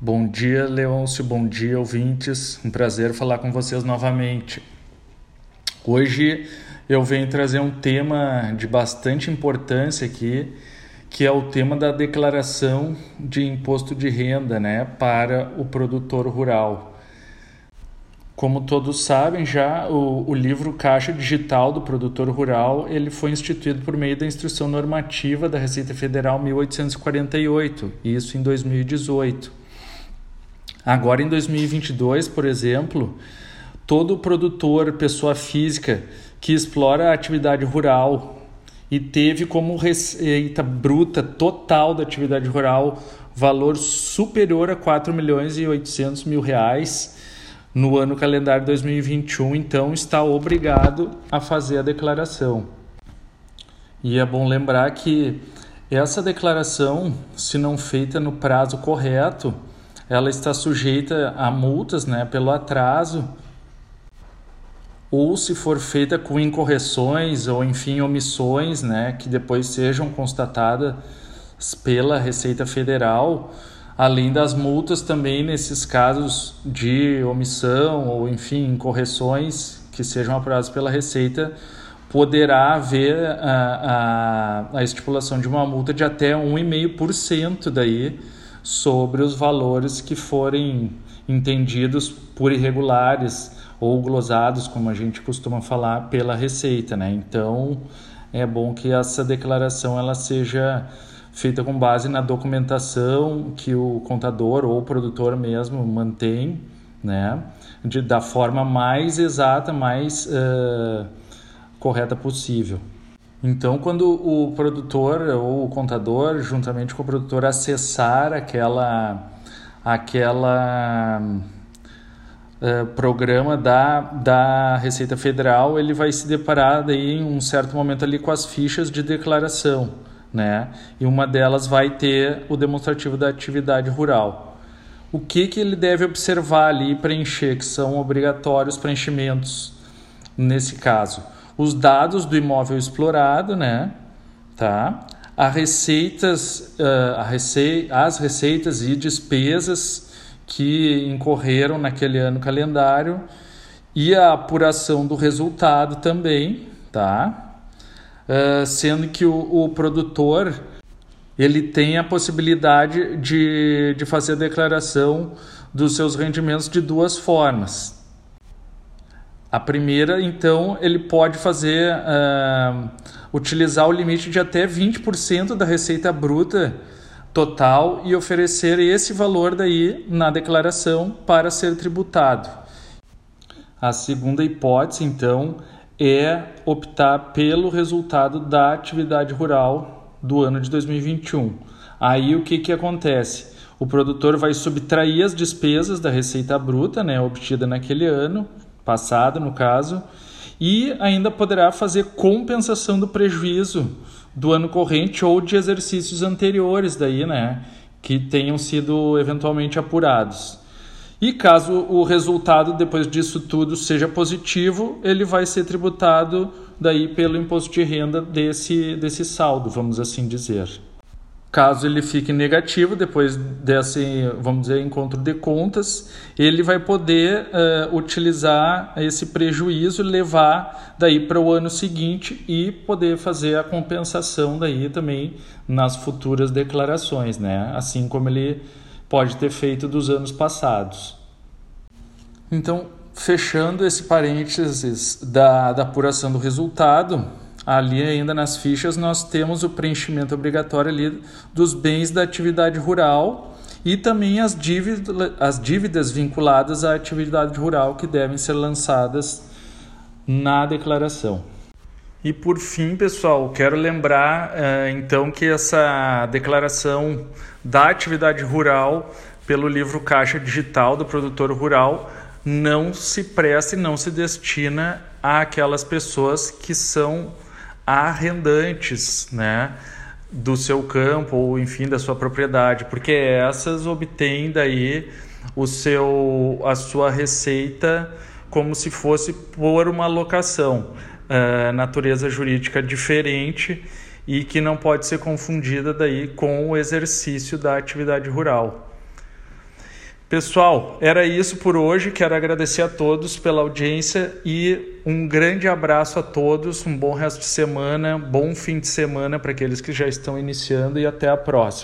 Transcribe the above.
Bom dia, Leôncio. Bom dia, ouvintes. Um prazer falar com vocês novamente. Hoje eu venho trazer um tema de bastante importância aqui, que é o tema da declaração de imposto de renda né, para o produtor rural. Como todos sabem já, o, o, livro Caixa Digital do Produtor Rural ele foi instituído por meio da Instrução Normativa da Receita Federal 1848, isso em 2018. Agora em 2022, por exemplo, todo produtor, pessoa física que explora a atividade rural e teve como receita bruta total da atividade rural valor superior a 4 milhões e 800 mil reais no ano calendário 2021, então está obrigado a fazer a declaração. E é bom lembrar que essa declaração, se não feita no prazo correto, ela está sujeita a multas né, pelo atraso ou se for feita com incorreções ou enfim omissões né, que depois sejam constatadas pela Receita Federal, além das multas também nesses casos de omissão ou enfim incorreções que sejam apuradas pela Receita, poderá haver a, a, a estipulação de uma multa de até 1,5% daí sobre os valores que forem entendidos por irregulares ou glosados, como a gente costuma falar, pela Receita, né? Então, é bom que essa declaração ela seja feita com base na documentação que o contador ou o produtor mesmo mantém, né? De, da forma mais exata, mais uh, correta possível. Então, quando o produtor ou o contador, juntamente com o produtor, acessar aquela, aquela uh, programa da, da Receita Federal, ele vai se deparar daí, em um certo momento ali com as fichas de declaração, né? E uma delas vai ter o demonstrativo da atividade rural. O que, que ele deve observar ali e preencher, que são obrigatórios preenchimentos nesse caso? Os dados do imóvel explorado, né? Tá? A receitas, uh, a rece as receitas e despesas que incorreram naquele ano calendário e a apuração do resultado também, tá? Uh, sendo que o, o, produtor ele tem a possibilidade de, de fazer a declaração dos seus rendimentos de duas formas, a primeira, então, ele pode fazer uh, utilizar o limite de até 20% da receita bruta total e oferecer esse valor daí na declaração para ser tributado. A segunda hipótese, então, é optar pelo resultado da atividade rural do ano de 2021. Aí o que, que acontece? O produtor vai subtrair as despesas da receita bruta, né, obtida naquele ano, passado no caso, e ainda poderá fazer compensação do prejuízo do ano corrente ou de exercícios anteriores daí, né, que tenham sido eventualmente apurados. E caso o resultado depois disso tudo seja positivo, ele vai ser tributado daí pelo imposto de renda desse desse saldo, vamos assim dizer. Caso ele fique negativo depois desse, vamos dizer, encontro de contas, ele vai poder uh, utilizar esse prejuízo levar daí para o ano seguinte e poder fazer a compensação daí também nas futuras declarações, né? Assim como ele pode ter feito dos anos passados. Então, fechando esse parênteses da, da apuração do resultado, ali ainda nas fichas nós temos o preenchimento obrigatório ali dos bens da atividade rural e também as dívidas, as dívidas vinculadas à atividade rural que devem ser lançadas na declaração. E por fim, pessoal, quero lembrar eh, então que essa declaração da atividade rural pelo livro Caixa Digital do Produtor Rural não se presta e não se destina àquelas pessoas que são arrendantes, né? do seu campo ou enfim da sua propriedade, porque essas obtêm daí o seu a sua receita como se fosse por uma locação, uh, natureza jurídica diferente e que não pode ser confundida daí com o exercício da atividade rural. Pessoal, era isso por hoje. Quero agradecer a todos pela audiência e um grande abraço a todos. Um bom resto de semana, bom fim de semana para aqueles que já estão iniciando e até a próxima.